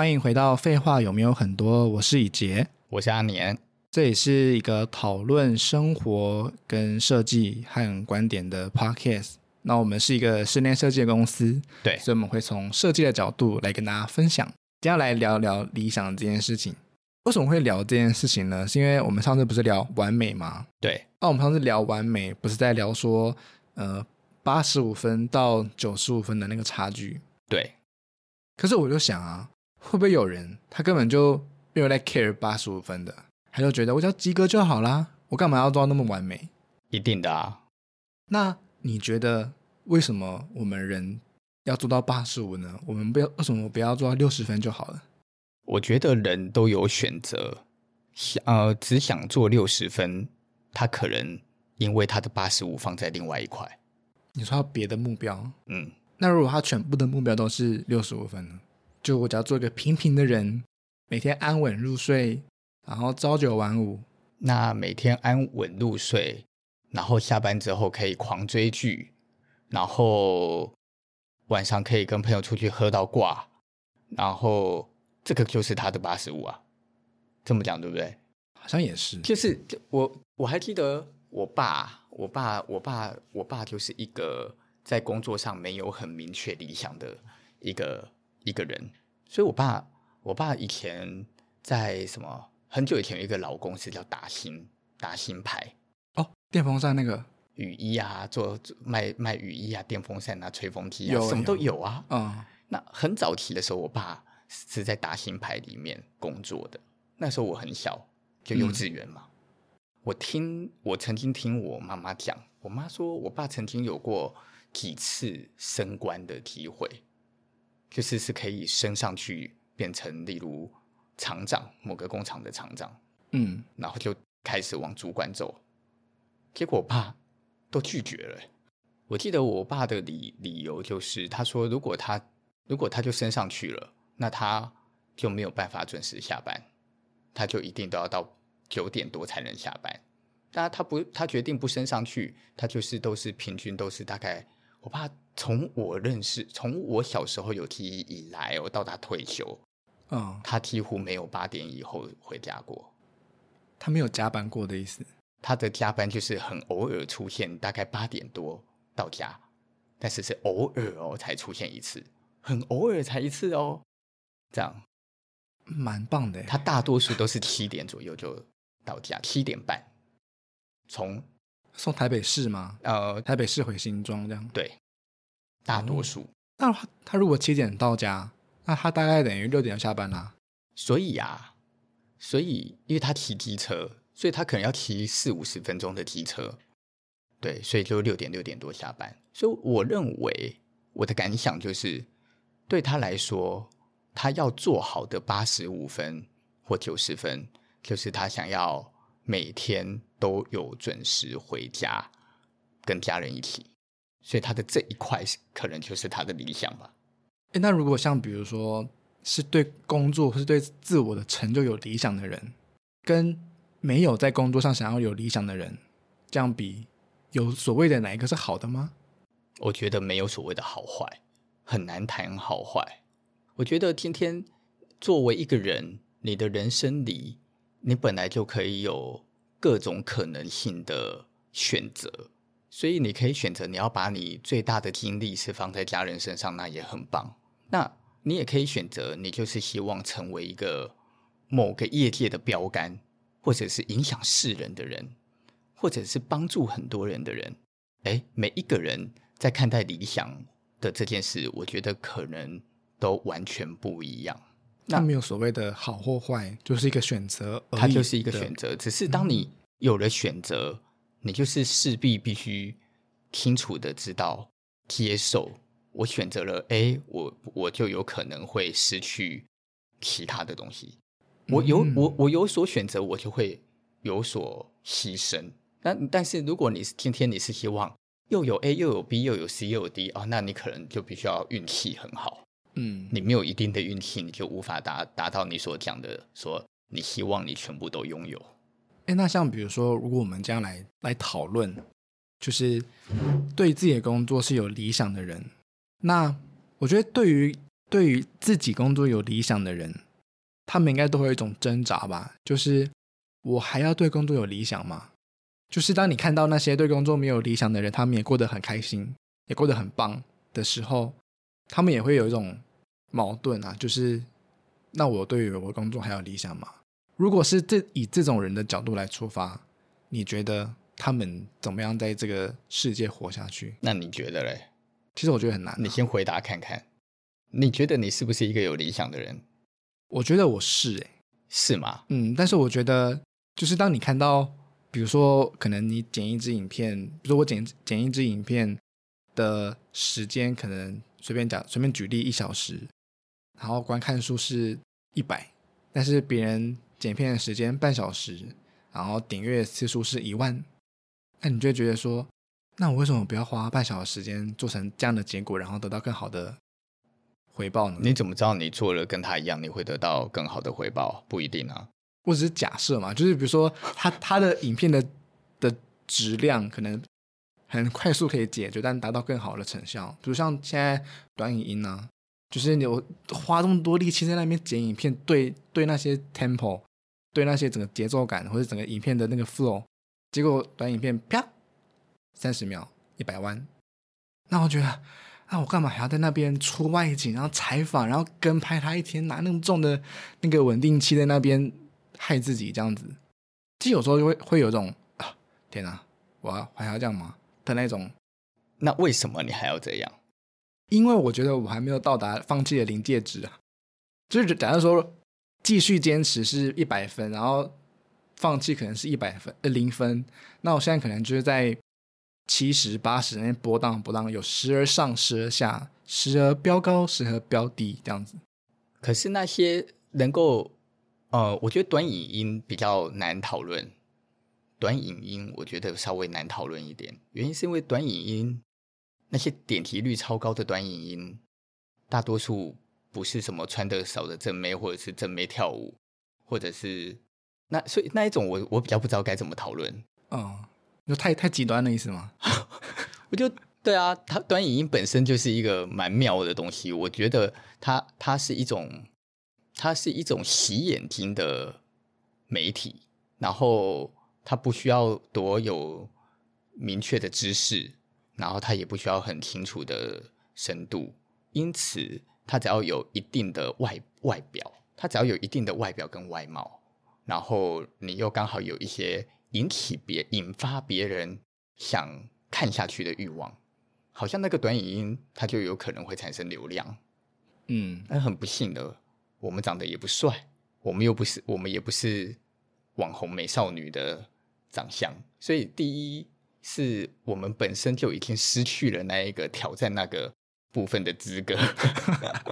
欢迎回到废话有没有很多？我是以杰，我是阿年，这也是一个讨论生活跟设计和观点的 podcast。那我们是一个室内设计的公司，对，所以我们会从设计的角度来跟大家分享。接下来聊聊理想这件事情。为什么会聊这件事情呢？是因为我们上次不是聊完美吗？对，那我们上次聊完美，不是在聊说，呃，八十五分到九十五分的那个差距。对，可是我就想啊。会不会有人他根本就没有在 care 八十五分的，他就觉得我只要及格就好啦，我干嘛要做到那么完美？一定的啊。那你觉得为什么我们人要做到八十五呢？我们不要为什么不要做到六十分就好了？我觉得人都有选择，想呃只想做六十分，他可能因为他的八十五放在另外一块。你说他别的目标，嗯，那如果他全部的目标都是六十五分呢？就我只要做一个平平的人，每天安稳入睡，然后朝九晚五。那每天安稳入睡，然后下班之后可以狂追剧，然后晚上可以跟朋友出去喝到挂，然后这个就是他的八十五啊。这么讲对不对？好像也是。就是我我还记得我爸，我爸，我爸，我爸就是一个在工作上没有很明确理想的一个。一个人，所以我爸，我爸以前在什么很久以前有一个老公司叫达新，达新牌哦，电风扇那个雨衣啊，做，做卖卖雨衣啊，电风扇啊，吹风机啊，什么都有啊。嗯，那很早期的时候，我爸是在达新牌里面工作的，那时候我很小，就幼稚园嘛。嗯、我听我曾经听我妈妈讲，我妈说我爸曾经有过几次升官的机会。就是是可以升上去，变成例如厂长，某个工厂的厂长，嗯，然后就开始往主管走。结果我爸都拒绝了。我记得我爸的理理由就是，他说如果他如果他就升上去了，那他就没有办法准时下班，他就一定都要到九点多才能下班。但他不，他决定不升上去，他就是都是平均都是大概。我爸从我认识，从我小时候有记忆以来，我到他退休，嗯，他几乎没有八点以后回家过。他没有加班过的意思。他的加班就是很偶尔出现，大概八点多到家，但是是偶尔哦才出现一次，很偶尔才一次哦，这样蛮棒的。他大多数都是七点左右就到家，七点半从。从台北市吗？呃，台北市回新庄这样。对，大多数。那他他如果七点到家，那他大概等于六点下班啦。所以呀，所以因为他骑机车，所以他可能要骑四五十分钟的机车。对，所以就六点六点多下班。所以我认为我的感想就是，对他来说，他要做好的八十五分或九十分，就是他想要。每天都有准时回家，跟家人一起，所以他的这一块可能就是他的理想吧。诶，那如果像比如说是对工作或是对自我的成就有理想的人，跟没有在工作上想要有理想的人，这样比，有所谓的哪一个是好的吗？我觉得没有所谓的好坏，很难谈好坏。我觉得今天作为一个人，你的人生里。你本来就可以有各种可能性的选择，所以你可以选择你要把你最大的精力是放在家人身上，那也很棒。那你也可以选择，你就是希望成为一个某个业界的标杆，或者是影响世人的人，或者是帮助很多人的人。诶，每一个人在看待理想的这件事，我觉得可能都完全不一样。那没有所谓的好或坏，就是一个选择，它就是一个选择。只是当你有了选择，嗯、你就是势必必须清楚的知道接受。我选择了 A，我我就有可能会失去其他的东西。我有、嗯、我我有所选择，我就会有所牺牲。但但是如果你是今天你是希望又有 A 又有 B 又有 C 又有 D 啊、哦，那你可能就必须要运气很好。嗯，你没有一定的运气，你就无法达达到你所讲的，说你希望你全部都拥有。诶，那像比如说，如果我们将来来讨论，就是对自己的工作是有理想的人，那我觉得对于对于自己工作有理想的人，他们应该都会有一种挣扎吧？就是我还要对工作有理想吗？就是当你看到那些对工作没有理想的人，他们也过得很开心，也过得很棒的时候，他们也会有一种矛盾啊，就是那我对于我的工作还有理想吗？如果是这以这种人的角度来出发，你觉得他们怎么样在这个世界活下去？那你觉得嘞？其实我觉得很难啊。你先回答看看，你觉得你是不是一个有理想的人？我觉得我是诶，是吗？嗯，但是我觉得，就是当你看到，比如说，可能你剪一支影片，比如说我剪剪一支影片的时间，可能随便讲，随便举例一小时，然后观看数是一百，但是别人剪片的时间半小时，然后点阅次数是一万，那你就会觉得说，那我为什么不要花半小时时间做成这样的结果，然后得到更好的？回报呢？你怎么知道你做了跟他一样，你会得到更好的回报？不一定啊。我只是假设嘛，就是比如说他 他的影片的的质量可能很快速可以解决，但达到更好的成效。比如像现在短影音呢、啊，就是你花这么多力气在那边剪影片，对对那些 tempo，对那些整个节奏感或者整个影片的那个 flow，结果短影片啪三十秒一百万，那我觉得。啊、我干嘛还要在那边出外景，然后采访，然后跟拍他一天，拿那么重的那个稳定器在那边害自己这样子？其实有时候就会会有一种啊，天哪，我还要这样吗？的那种。那为什么你还要这样？因为我觉得我还没有到达放弃的临界值啊。就是假如说继续坚持是一百分，然后放弃可能是一百分呃零分，那我现在可能就是在。七十八十那波荡波荡，有时而上，时而下，时而飙高，时而飙低，这样子。可是那些能够，呃，我觉得短影音比较难讨论。短影音我觉得稍微难讨论一点，原因是因为短影音那些点击率超高的短影音，大多数不是什么穿得少的正妹，或者是正妹跳舞，或者是那所以那一种我我比较不知道该怎么讨论。嗯。就太太极端的意思吗？我就对啊，它短影音本身就是一个蛮妙的东西。我觉得它它是一种，它是一种洗眼睛的媒体，然后它不需要多有明确的知识，然后它也不需要很清楚的深度，因此它只要有一定的外外表，它只要有一定的外表跟外貌，然后你又刚好有一些。引起别引发别人想看下去的欲望，好像那个短影音它就有可能会产生流量，嗯，但很不幸的，我们长得也不帅，我们又不是我们也不是网红美少女的长相，所以第一是我们本身就已经失去了那一个挑战那个部分的资格，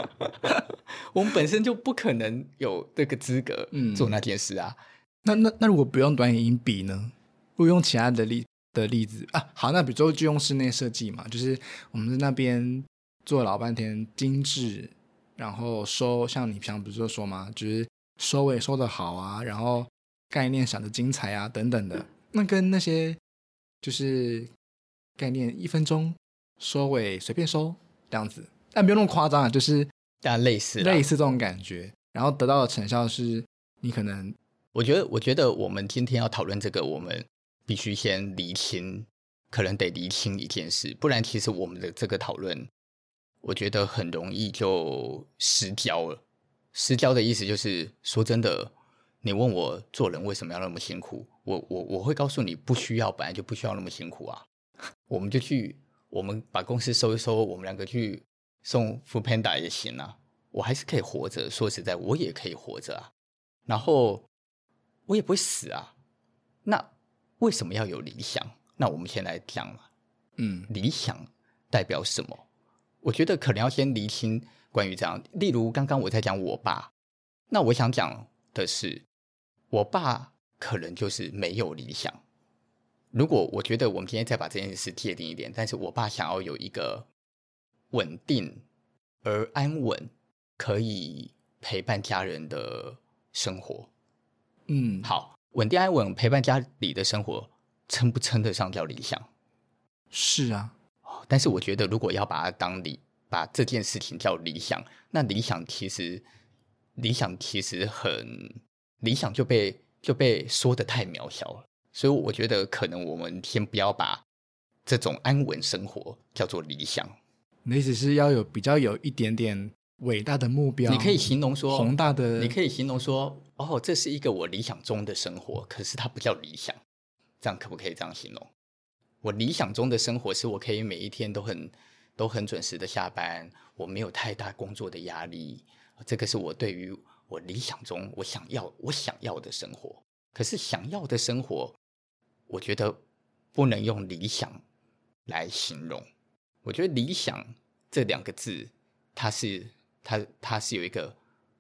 我们本身就不可能有这个资格做那件事啊。嗯那那那如果不用短影音比呢？如果用其他的例的例子啊，好，那比如说就用室内设计嘛，就是我们在那边做老半天精致，然后收像你平常不是说嘛，就是收尾收的好啊，然后概念想的精彩啊等等的，那跟那些就是概念一分钟收尾随便收这样子，但不用那么夸张啊，就是但类似类似这种感觉，然后得到的成效是你可能。我觉得，我觉得我们今天要讨论这个，我们必须先厘清，可能得厘清一件事，不然其实我们的这个讨论，我觉得很容易就失焦了。失焦的意思就是，说真的，你问我做人为什么要那么辛苦，我我我会告诉你，不需要，本来就不需要那么辛苦啊。我们就去，我们把公司收一收，我们两个去送 Foodpanda 也行啊，我还是可以活着。说实在，我也可以活着啊。然后。我也不会死啊，那为什么要有理想？那我们先来讲嘛，嗯，理想代表什么？我觉得可能要先厘清关于这样。例如刚刚我在讲我爸，那我想讲的是，我爸可能就是没有理想。如果我觉得我们今天再把这件事界定一点，但是我爸想要有一个稳定而安稳，可以陪伴家人的生活。嗯，好，稳定安稳陪伴家里的生活，称不称得上叫理想？是啊，但是我觉得如果要把它当理把这件事情叫理想，那理想其实理想其实很理想就被就被说的太渺小了，所以我觉得可能我们先不要把这种安稳生活叫做理想。你的意思是要有比较有一点点伟大的目标？你可以形容说宏大的，你可以形容说哦，这是一个我理想中的生活，可是它不叫理想，这样可不可以这样形容？我理想中的生活是我可以每一天都很都很准时的下班，我没有太大工作的压力，这个是我对于我理想中我想要我想要的生活。可是想要的生活，我觉得不能用理想来形容。我觉得理想这两个字，它是它它是有一个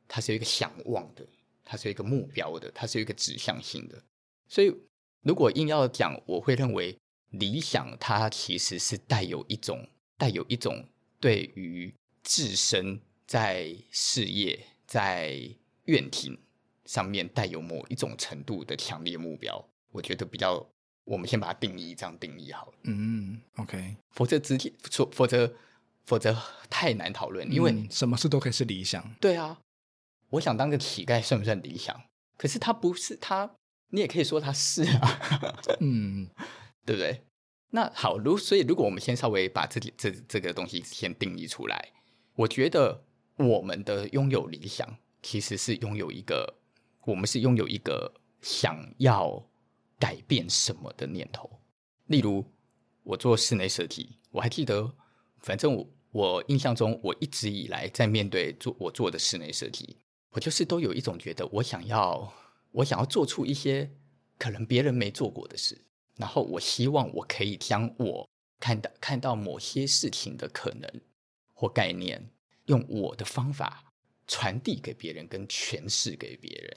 它是有一个想望的，它是有一个目标的，它是有一个指向性的。所以如果硬要讲，我会认为。理想，它其实是带有一种带有一种对于自身在事业在愿景上面带有某一种程度的强烈目标。我觉得比较，我们先把它定义这样定义好了。嗯，OK，否则直接说，否则否则太难讨论，因为、嗯、什么事都可以是理想。对啊，我想当个乞丐算不算理想？可是他不是他，你也可以说他是啊。嗯。对不对？那好，如所以，如果我们先稍微把这这这个东西先定义出来，我觉得我们的拥有理想，其实是拥有一个，我们是拥有一个想要改变什么的念头。例如，我做室内设计，我还记得，反正我印象中，我一直以来在面对做我做的室内设计，我就是都有一种觉得，我想要我想要做出一些可能别人没做过的事。然后我希望我可以将我看到看到某些事情的可能或概念，用我的方法传递给别人，跟诠释给别人。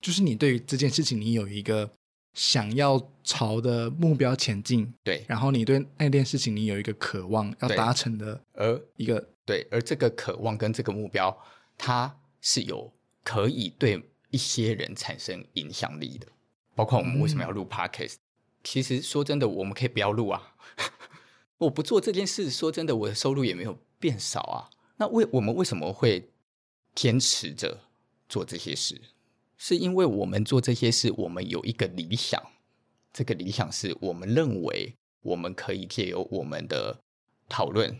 就是你对于这件事情，你有一个想要朝的目标前进，对。然后你对那件事情，你有一个渴望要达成的，而一个对，而这个渴望跟这个目标，它是有可以对一些人产生影响力的。包括我们为什么要录 Podcast？嗯其实说真的，我们可以不要录啊！我不做这件事，说真的，我的收入也没有变少啊。那为我们为什么会坚持着做这些事？是因为我们做这些事，我们有一个理想。这个理想是我们认为我们可以借由我们的讨论、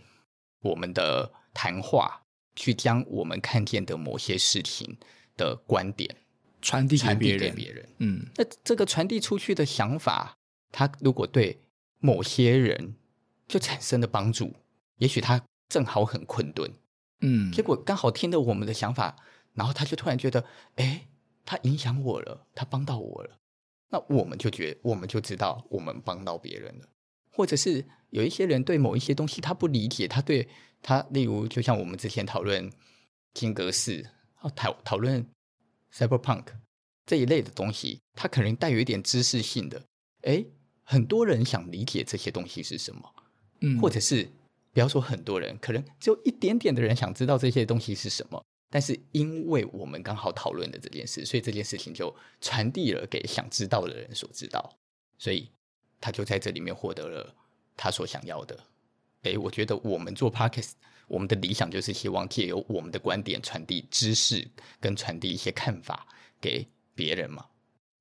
我们的谈话，去将我们看见的某些事情的观点传递给别人。别人，嗯，那这个传递出去的想法。它如果对某些人就产生了帮助，也许他正好很困顿，嗯，结果刚好听了我们的想法，然后他就突然觉得，哎，他影响我了，他帮到我了，那我们就觉，我们就知道我们帮到别人了。或者是有一些人对某一些东西他不理解，他对他，例如就像我们之前讨论金阁寺，讨讨论 cyberpunk 这一类的东西，他可能带有一点知识性的，哎。很多人想理解这些东西是什么，嗯，或者是不要说很多人，可能只有一点点的人想知道这些东西是什么。但是因为我们刚好讨论的这件事，所以这件事情就传递了给想知道的人所知道，所以他就在这里面获得了他所想要的。诶，我觉得我们做 Podcast，我们的理想就是希望借由我们的观点传递知识，跟传递一些看法给别人嘛。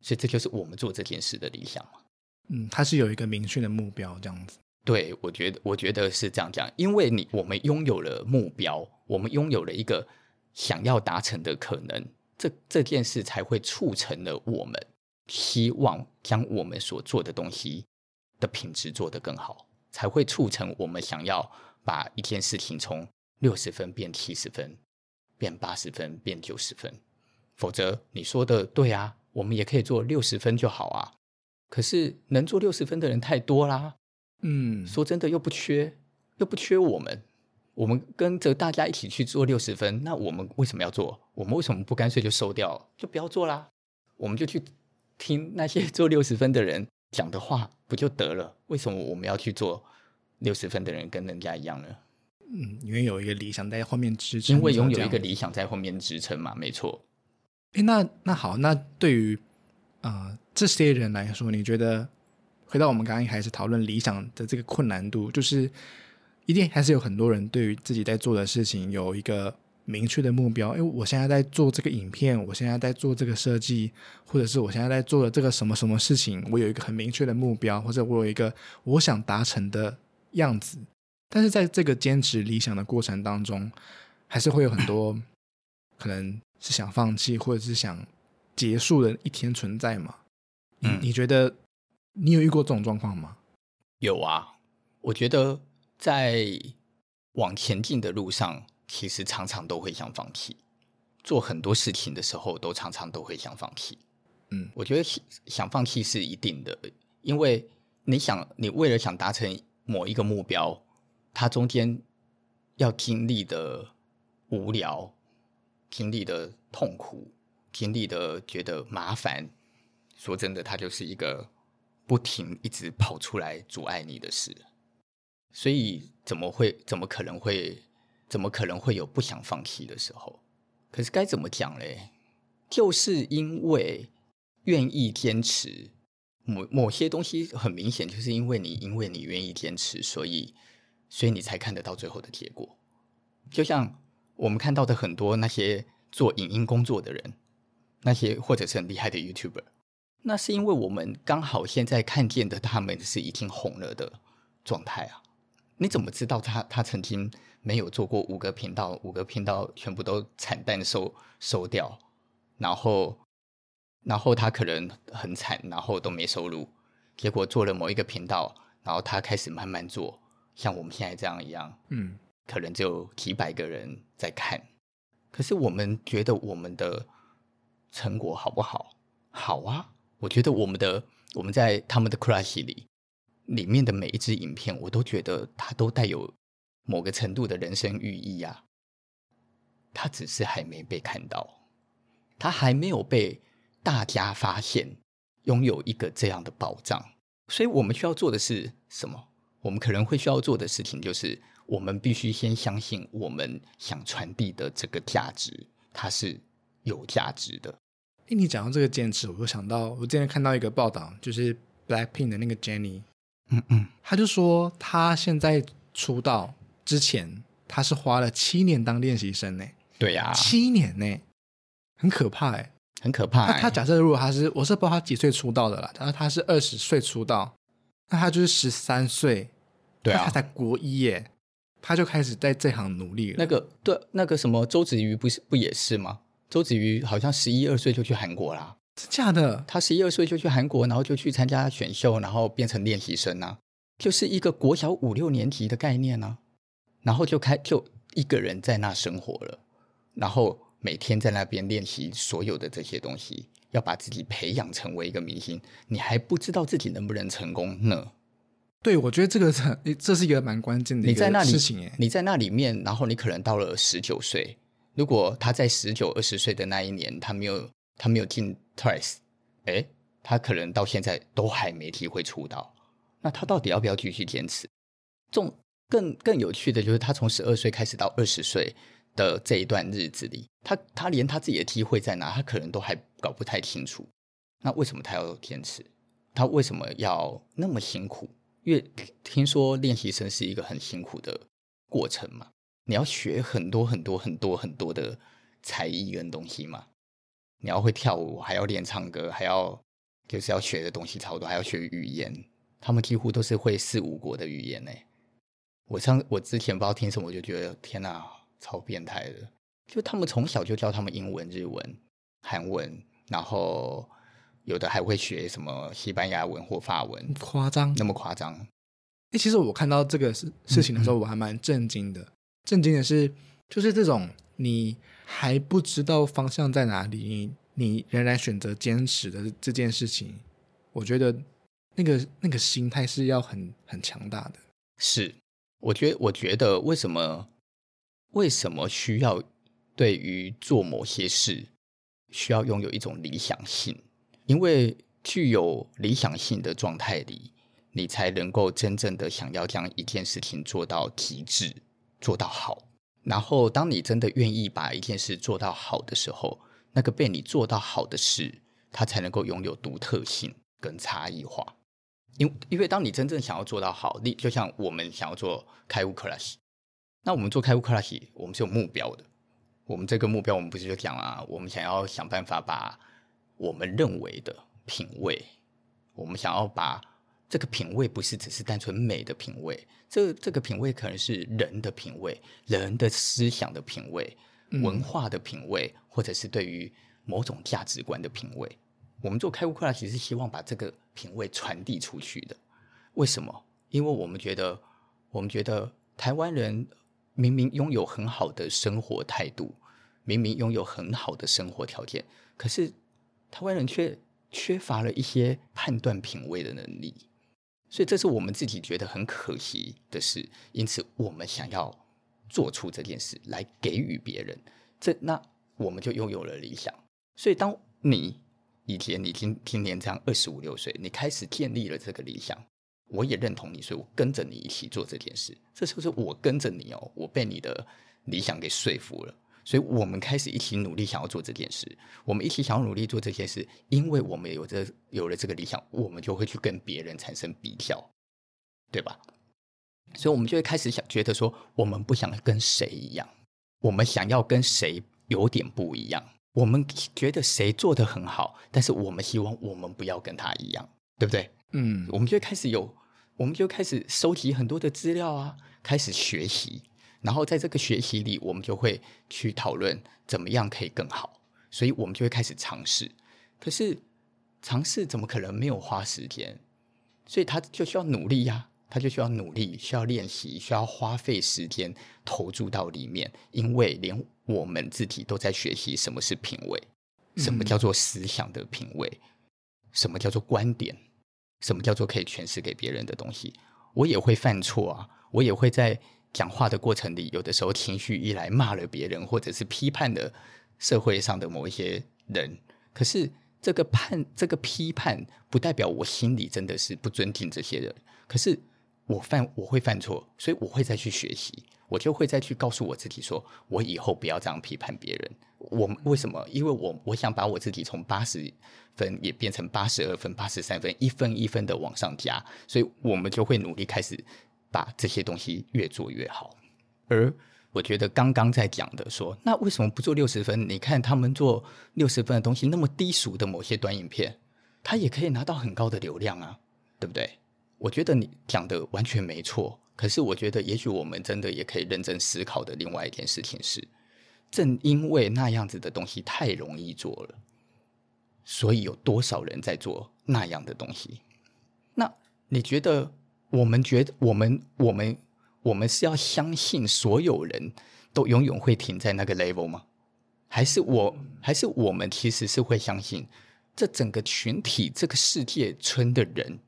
所以这就是我们做这件事的理想嘛。嗯，他是有一个明确的目标，这样子。对，我觉得，我觉得是这样讲，因为你我们拥有了目标，我们拥有了一个想要达成的可能，这这件事才会促成了我们希望将我们所做的东西的品质做得更好，才会促成我们想要把一件事情从六十分变七十分，变八十分，变九十分。否则，你说的对啊，我们也可以做六十分就好啊。可是能做六十分的人太多啦，嗯，说真的又不缺，又不缺我们，我们跟着大家一起去做六十分，那我们为什么要做？我们为什么不干脆就收掉，就不要做啦？我们就去听那些 做六十分的人讲的话，不就得了？为什么我们要去做六十分的人跟人家一样呢？嗯，因为有一个理想在后面支撑，因为拥有一个理想在后面支撑嘛，没错。诶，那那好，那对于。啊、呃，这些人来说，你觉得回到我们刚刚一开始讨论理想的这个困难度，就是一定还是有很多人对于自己在做的事情有一个明确的目标。因为我现在在做这个影片，我现在在做这个设计，或者是我现在在做的这个什么什么事情，我有一个很明确的目标，或者我有一个我想达成的样子。但是在这个坚持理想的过程当中，还是会有很多 可能是想放弃，或者是想结束的一天存在嘛？嗯，你觉得你有遇过这种状况吗？有啊，我觉得在往前进的路上，其实常常都会想放弃。做很多事情的时候，都常常都会想放弃。嗯，我觉得想放弃是一定的，因为你想，你为了想达成某一个目标，它中间要经历的无聊，经历的痛苦，经历的觉得麻烦。说真的，它就是一个。不停一直跑出来阻碍你的事，所以怎么会？怎么可能会？怎么可能会有不想放弃的时候？可是该怎么讲嘞？就是因为愿意坚持某某些东西，很明显就是因为你，因为你愿意坚持，所以所以你才看得到最后的结果。就像我们看到的很多那些做影音工作的人，那些或者是很厉害的 YouTuber。那是因为我们刚好现在看见的他们是已经红了的状态啊！你怎么知道他他曾经没有做过五个频道，五个频道全部都惨淡收收掉，然后然后他可能很惨，然后都没收入，结果做了某一个频道，然后他开始慢慢做，像我们现在这样一样，嗯，可能只有几百个人在看，可是我们觉得我们的成果好不好？好啊！我觉得我们的我们在他们的 Crush 里里面的每一支影片，我都觉得它都带有某个程度的人生寓意啊。它只是还没被看到，它还没有被大家发现，拥有一个这样的宝藏。所以我们需要做的是什么？我们可能会需要做的事情就是，我们必须先相信我们想传递的这个价值，它是有价值的。听你讲到这个坚持，我就想到我之前看到一个报道，就是 Blackpink 的那个 Jennie，嗯嗯，他就说他现在出道之前，他是花了七年当练习生呢。对呀、啊，七年呢，很可怕哎，很可怕。他他假设如果他是，我是不知道他几岁出道的啦，他说他是二十岁出道，那他就是十三岁，对啊，他才国一耶，他就开始在这行努力了。那个对，那个什么周子瑜不是不也是吗？周子瑜好像十一二岁就去韩国啦，真假的？他十一二岁就去韩国，然后就去参加选秀，然后变成练习生呐、啊，就是一个国小五六年级的概念呢、啊。然后就开就一个人在那生活了，然后每天在那边练习所有的这些东西，要把自己培养成为一个明星。你还不知道自己能不能成功呢？对，我觉得这个是 这是一个蛮关键的一个事情诶。你在那里面，然后你可能到了十九岁。如果他在十九二十岁的那一年，他没有他没有进 Twice，哎，他可能到现在都还没机会出道。那他到底要不要继续坚持？重更更有趣的就是，他从十二岁开始到二十岁的这一段日子里，他他连他自己的机会在哪，他可能都还搞不太清楚。那为什么他要坚持？他为什么要那么辛苦？因为听说练习生是一个很辛苦的过程嘛。你要学很多很多很多很多的才艺跟东西嘛？你要会跳舞，还要练唱歌，还要就是要学的东西超多，还要学语言。他们几乎都是会四五国的语言呢。我上我之前不知道听什么，我就觉得天哪，超变态的。就他们从小就教他们英文、日文、韩文，然后有的还会学什么西班牙文或法文，夸张，那么夸张。哎，其实我看到这个事事情的时候，我还蛮震惊的。震惊的是，就是这种你还不知道方向在哪里，你你仍然选择坚持的这件事情，我觉得那个那个心态是要很很强大的。是，我觉得我觉得为什么为什么需要对于做某些事需要拥有一种理想性？因为具有理想性的状态里，你才能够真正的想要将一件事情做到极致。做到好，然后当你真的愿意把一件事做到好的时候，那个被你做到好的事，它才能够拥有独特性跟差异化。因因为当你真正想要做到好，你就像我们想要做开悟 class，那我们做开悟 class，我们是有目标的。我们这个目标，我们不是就讲啊，我们想要想办法把我们认为的品味，我们想要把这个品味不是只是单纯美的品味，这这个品味可能是人的品味、人的思想的品味、文化的品味，嗯、或者是对于某种价值观的品味。我们做开悟课拉，其实是希望把这个品味传递出去的。为什么？因为我们觉得，我们觉得台湾人明明拥有很好的生活态度。明明拥有很好的生活条件，可是台湾人却缺乏了一些判断品味的能力，所以这是我们自己觉得很可惜的事。因此，我们想要做出这件事来给予别人，这那我们就拥有了理想。所以，当你以前你今今年这样二十五六岁，你开始建立了这个理想，我也认同你，所以我跟着你一起做这件事。这就是我跟着你哦，我被你的理想给说服了。所以我们开始一起努力，想要做这件事。我们一起想要努力做这件事，因为我们有这有了这个理想，我们就会去跟别人产生比较，对吧？所以，我们就会开始想，觉得说，我们不想跟谁一样，我们想要跟谁有点不一样。我们觉得谁做的很好，但是我们希望我们不要跟他一样，对不对？嗯，我们就开始有，我们就开始收集很多的资料啊，开始学习。然后在这个学习里，我们就会去讨论怎么样可以更好，所以我们就会开始尝试。可是尝试怎么可能没有花时间？所以他就需要努力呀，他就需要努力，需要练习，需要花费时间投注到里面。因为连我们自己都在学习什么是品味，什么叫做思想的品味，什么叫做观点，什么叫做可以诠释给别人的东西。我也会犯错啊，我也会在。讲话的过程里，有的时候情绪一来骂了别人，或者是批判了社会上的某一些人。可是这个判、这个批判，不代表我心里真的是不尊敬这些人。可是我犯，我会犯错，所以我会再去学习，我就会再去告诉我自己说，说我以后不要这样批判别人。我为什么？因为我我想把我自己从八十分也变成八十二分、八十三分，一分一分的往上加。所以我们就会努力开始。把这些东西越做越好，而我觉得刚刚在讲的说，那为什么不做六十分？你看他们做六十分的东西，那么低俗的某些短影片，他也可以拿到很高的流量啊，对不对？我觉得你讲的完全没错。可是我觉得，也许我们真的也可以认真思考的另外一件事情是，正因为那样子的东西太容易做了，所以有多少人在做那样的东西？那你觉得？我们觉得，我们我们我们是要相信所有人都永远会停在那个 level 吗？还是我还是我们其实是会相信，这整个群体、这个世界村的人，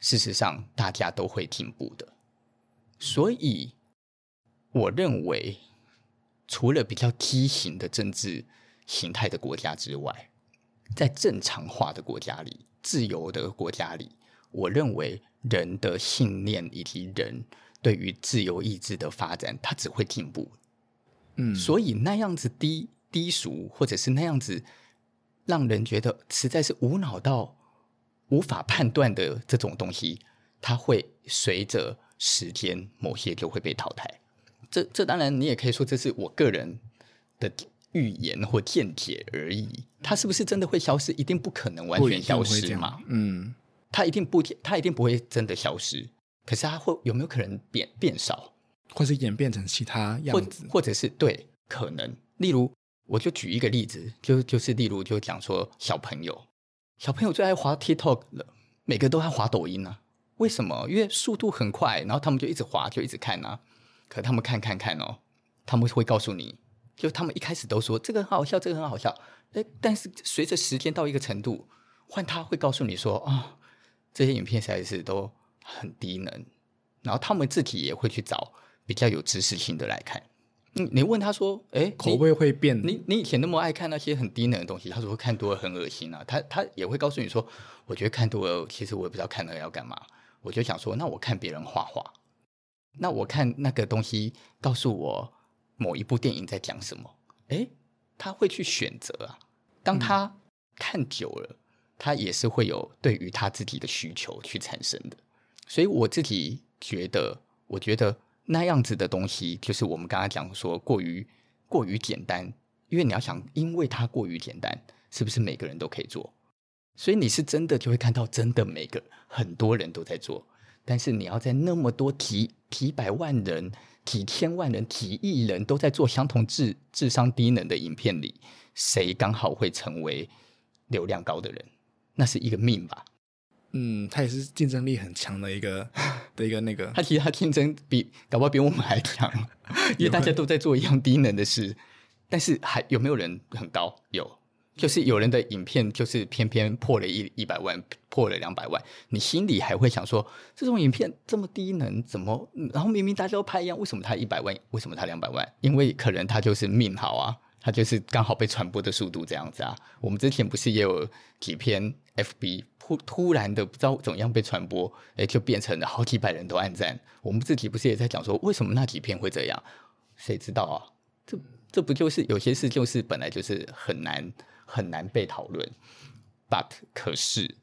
事实上大家都会进步的。所以，我认为，除了比较畸形的政治形态的国家之外，在正常化的国家里、自由的国家里，我认为。人的信念以及人对于自由意志的发展，它只会进步。嗯，所以那样子低低俗，或者是那样子让人觉得实在是无脑到无法判断的这种东西，它会随着时间某些就会被淘汰。这这当然你也可以说这是我个人的预言或见解而已。它是不是真的会消失？一定不可能完全消失嘛？嗯。它一定不，它一定不会真的消失。可是它会有没有可能变变少，或是演变成其他样子，或，或者是对可能。例如，我就举一个例子，就就是例如就讲说小朋友，小朋友最爱滑 TikTok 了，每个都爱滑抖音呢、啊。为什么？因为速度很快，然后他们就一直滑，就一直看啊。可他们看看看哦，他们会告诉你，就他们一开始都说这个很好笑，这个很好笑。哎，但是随着时间到一个程度，换他会告诉你说啊。哦这些影片实在是都很低能，然后他们自己也会去找比较有知识性的来看。你你问他说：“哎，口味会变？你你以前那么爱看那些很低能的东西？”他说：“看多了很恶心啊。”他他也会告诉你说：“我觉得看多了，其实我也不知道看了要干嘛。”我就想说：“那我看别人画画，那我看那个东西告诉我某一部电影在讲什么？”哎，他会去选择啊。当他看久了。嗯他也是会有对于他自己的需求去产生的。所以我自己觉得，我觉得那样子的东西，就是我们刚刚讲说过于过于简单，因为你要想，因为它过于简单，是不是每个人都可以做？所以你是真的就会看到，真的每个很多人都在做，但是你要在那么多几几百万人、几千万人、几亿人都在做相同智智商低能的影片里，谁刚好会成为流量高的人？那是一个命吧。嗯，他也是竞争力很强的一个 的一个那个，他其实他竞争比搞不好比我们还强，因为大家都在做一样低能的事，但是还有没有人很高？有，就是有人的影片就是偏偏破了一一百万，破了两百万，你心里还会想说，这种影片这么低能，怎么？然后明明大家都拍一样，为什么他一百万？为什么他两百万？因为可能他就是命好啊。它就是刚好被传播的速度这样子啊。我们之前不是也有几篇 FB 突突然的不知道怎么样被传播，哎，就变成了好几百人都按赞。我们自己不是也在讲说，为什么那几篇会这样？谁知道啊？这这不就是有些事就是本来就是很难很难被讨论。But 可是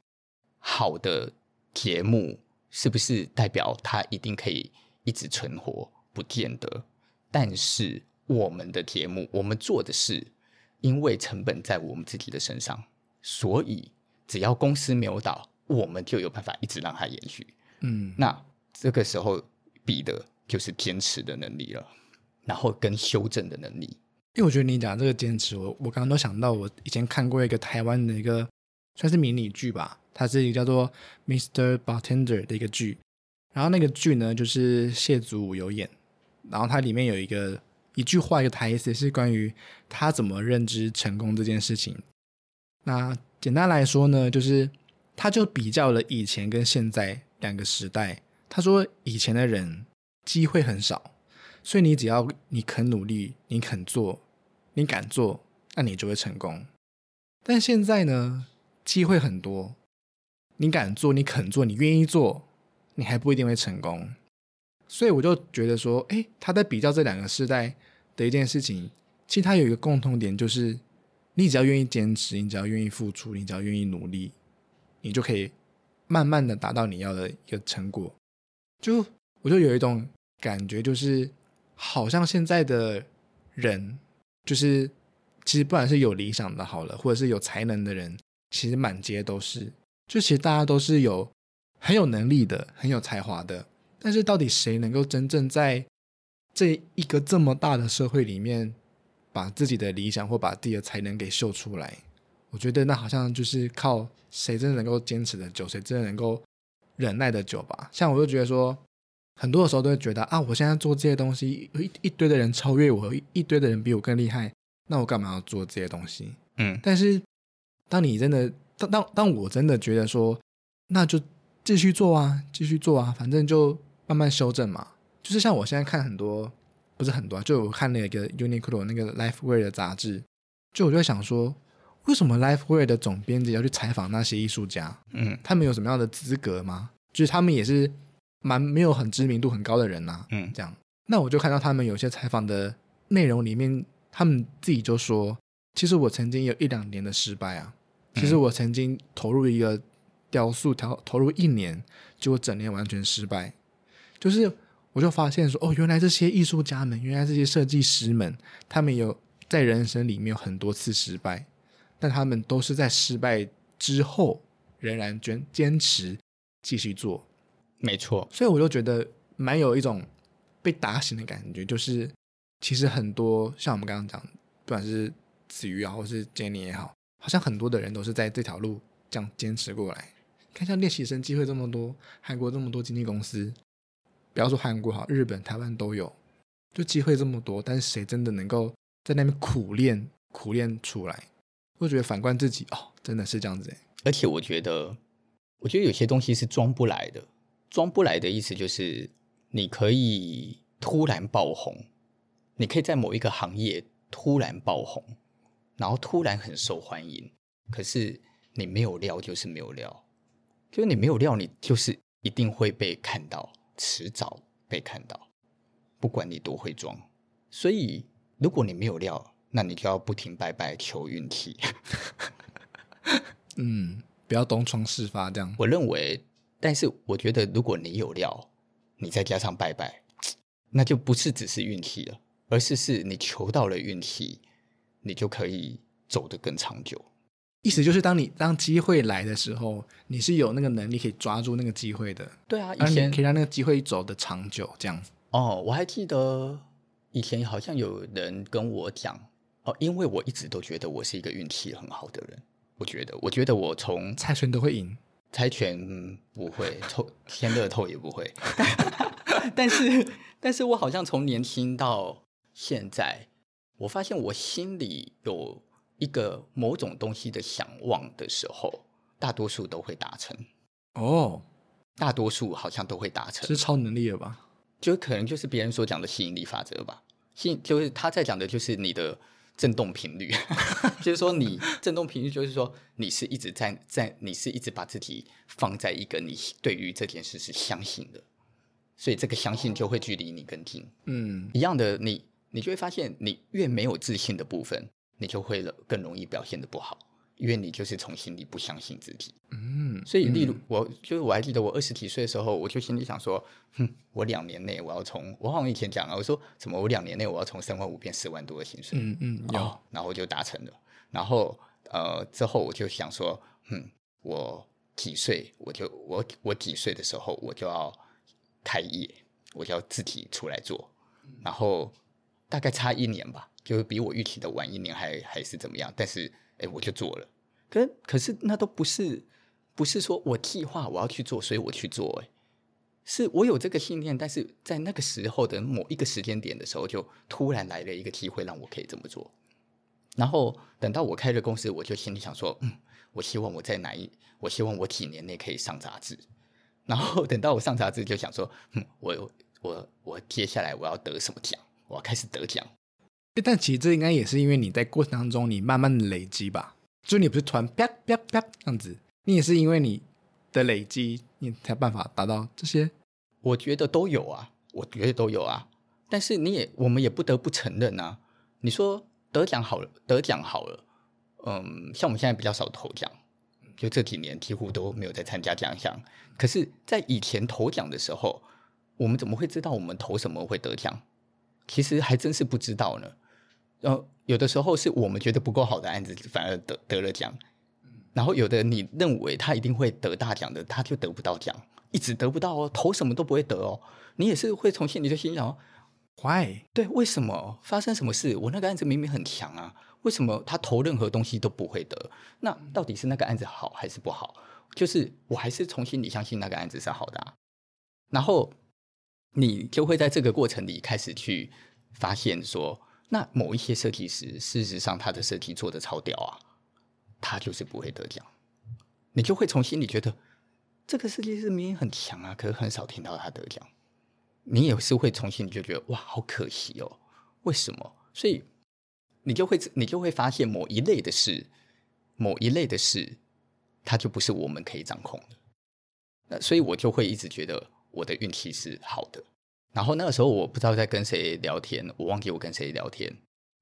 好的节目是不是代表它一定可以一直存活？不见得。但是。我们的节目，我们做的事，因为成本在我们自己的身上，所以只要公司没有倒，我们就有办法一直让它延续。嗯，那这个时候比的就是坚持的能力了，然后跟修正的能力。因为我觉得你讲这个坚持，我我刚刚都想到，我以前看过一个台湾的一个算是迷你剧吧，它是一个叫做《Mr. Bartender》的一个剧，然后那个剧呢就是谢祖武有演，然后它里面有一个。一句话，一个台词是关于他怎么认知成功这件事情。那简单来说呢，就是他就比较了以前跟现在两个时代。他说以前的人机会很少，所以你只要你肯努力，你肯做，你敢做，那你就会成功。但现在呢，机会很多，你敢做，你肯做，你愿意做，你还不一定会成功。所以我就觉得说，诶，他在比较这两个时代的一件事情，其实他有一个共同点，就是你只要愿意坚持，你只要愿意付出，你只要愿意努力，你就可以慢慢的达到你要的一个成果。就我就有一种感觉，就是好像现在的人，就是其实不管是有理想的好了，或者是有才能的人，其实满街都是，就其实大家都是有很有能力的，很有才华的。但是，到底谁能够真正在这一个这么大的社会里面，把自己的理想或把自己的才能给秀出来？我觉得那好像就是靠谁真的能够坚持的久，谁真的能够忍耐的久吧。像我就觉得说，很多的时候都会觉得啊，我现在做这些东西，有一一堆的人超越我，一堆的人比我更厉害，那我干嘛要做这些东西？嗯。但是，当你真的当当当我真的觉得说，那就继续做啊，继续做啊，反正就。慢慢修正嘛，就是像我现在看很多，不是很多，就我看那个 Uniqlo 那个 LifeWear 的杂志，就我就会想说，为什么 LifeWear 的总编辑要去采访那些艺术家？嗯，他们有什么样的资格吗？就是他们也是蛮没有很知名度很高的人呐、啊。嗯，这样，那我就看到他们有些采访的内容里面，他们自己就说，其实我曾经有一两年的失败啊，其实我曾经投入一个雕塑，投投入一年，结果整年完全失败。就是，我就发现说，哦，原来这些艺术家们，原来这些设计师们，他们有在人生里面有很多次失败，但他们都是在失败之后仍然坚坚持继续做。没错，所以我就觉得蛮有一种被打醒的感觉，就是其实很多像我们刚刚讲，不管是子瑜啊，或是 Jenny 也好，好像很多的人都是在这条路这样坚持过来。看像练习生机会这么多，韩国这么多经纪公司。不要说韩国好，日本、台湾都有，就机会这么多，但是谁真的能够在那边苦练、苦练出来？我觉得反观自己，哦，真的是这样子。而且我觉得，我觉得有些东西是装不来的。装不来的意思就是，你可以突然爆红，你可以在某一个行业突然爆红，然后突然很受欢迎。可是你没有料，就是没有料，就是你没有料，你就是一定会被看到。迟早被看到，不管你多会装。所以，如果你没有料，那你就要不停拜拜求运气。嗯，不不要东窗事发这样。我认为，但是我觉得，如果你有料，你再加上拜拜，那就不是只是运气了，而是是你求到了运气，你就可以走得更长久。意思就是，当你当机会来的时候，你是有那个能力可以抓住那个机会的。对啊，以前可以让那个机会走得长久，这样。哦，我还记得以前好像有人跟我讲，哦，因为我一直都觉得我是一个运气很好的人。我觉得，我觉得我从猜拳都会赢，猜拳不会，抽签乐透也不会。但是，但是我好像从年轻到现在，我发现我心里有。一个某种东西的想望的时候，大多数都会达成。哦，大多数好像都会达成，是超能力了吧？就可能就是别人所讲的吸引力法则吧。吸就是他在讲的就是你的振动频率，就是说你振动频率，就是说你是一直在在，你是一直把自己放在一个你对于这件事是相信的，所以这个相信就会距离你更近。嗯，一样的，你你就会发现，你越没有自信的部分。你就会更容易表现的不好，因为你就是从心里不相信自己。嗯，所以例如，我就是我还记得我二十几岁的时候，我就心里想说，哼，我两年内我要从我好像以前讲了，我说什么我两年内我要从三万五变四万多的薪水。嗯嗯，有，哦，然后我就达成了。然后呃之后我就想说，哼，我几岁我就我我几岁的时候我就要开业，我就要自己出来做。然后大概差一年吧。就是比我预期的晚一年还，还是怎么样？但是，哎，我就做了。可可是，那都不是，不是说我计划我要去做，所以我去做。哎，是我有这个信念，但是在那个时候的某一个时间点的时候，就突然来了一个机会，让我可以这么做。然后等到我开了公司，我就心里想说，嗯，我希望我在哪一，我希望我几年内可以上杂志。然后等到我上杂志，就想说，嗯，我我我接下来我要得什么奖？我要开始得奖。但其实这应该也是因为你在过程当中，你慢慢的累积吧。就你不是突然啪啪啪这样子，你也是因为你的累积，你才办法达到这些。我觉得都有啊，我觉得都有啊。但是你也，我们也不得不承认啊。你说得奖好了，得奖好了，嗯，像我们现在比较少投奖，就这几年几乎都没有在参加奖项。可是，在以前投奖的时候，我们怎么会知道我们投什么会得奖？其实还真是不知道呢。然后有的时候是我们觉得不够好的案子，反而得得了奖。然后有的你认为他一定会得大奖的，他就得不到奖，一直得不到哦，投什么都不会得哦。你也是会从心里就心想，Why？对，为什么发生什么事？我那个案子明明很强啊，为什么他投任何东西都不会得？那到底是那个案子好还是不好？就是我还是从心里相信那个案子是好的啊。然后你就会在这个过程里开始去发现说。那某一些设计师，事实上他的设计做得超屌啊，他就是不会得奖。你就会从心里觉得，这个设计师明明很强啊，可是很少听到他得奖。你也是会从心里就觉得，哇，好可惜哦，为什么？所以你就会你就会发现某一类的事，某一类的事，它就不是我们可以掌控的。那所以我就会一直觉得我的运气是好的。然后那个时候我不知道在跟谁聊天，我忘记我跟谁聊天。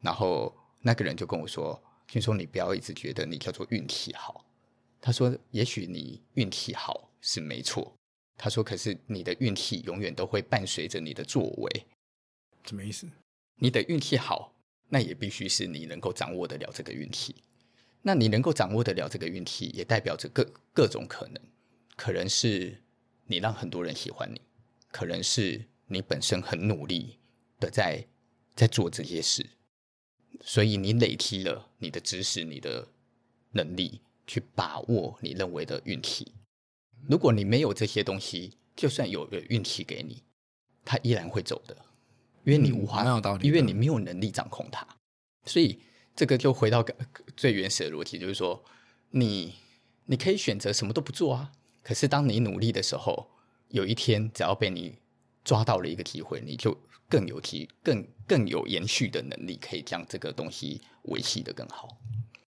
然后那个人就跟我说：“听说你不要一直觉得你叫做运气好。”他说：“也许你运气好是没错。”他说：“可是你的运气永远都会伴随着你的作为。”什么意思？你的运气好，那也必须是你能够掌握得了这个运气。那你能够掌握得了这个运气，也代表着各各种可能。可能是你让很多人喜欢你，可能是。你本身很努力的在在做这些事，所以你累积了你的知识、你的能力，去把握你认为的运气。如果你没有这些东西，就算有个运气给你，它依然会走的，因为你无法，嗯、因为你没有能力掌控它。所以这个就回到最原始的逻辑，就是说，你你可以选择什么都不做啊。可是当你努力的时候，有一天只要被你抓到了一个机会，你就更有机、更更有延续的能力，可以将这个东西维系的更好。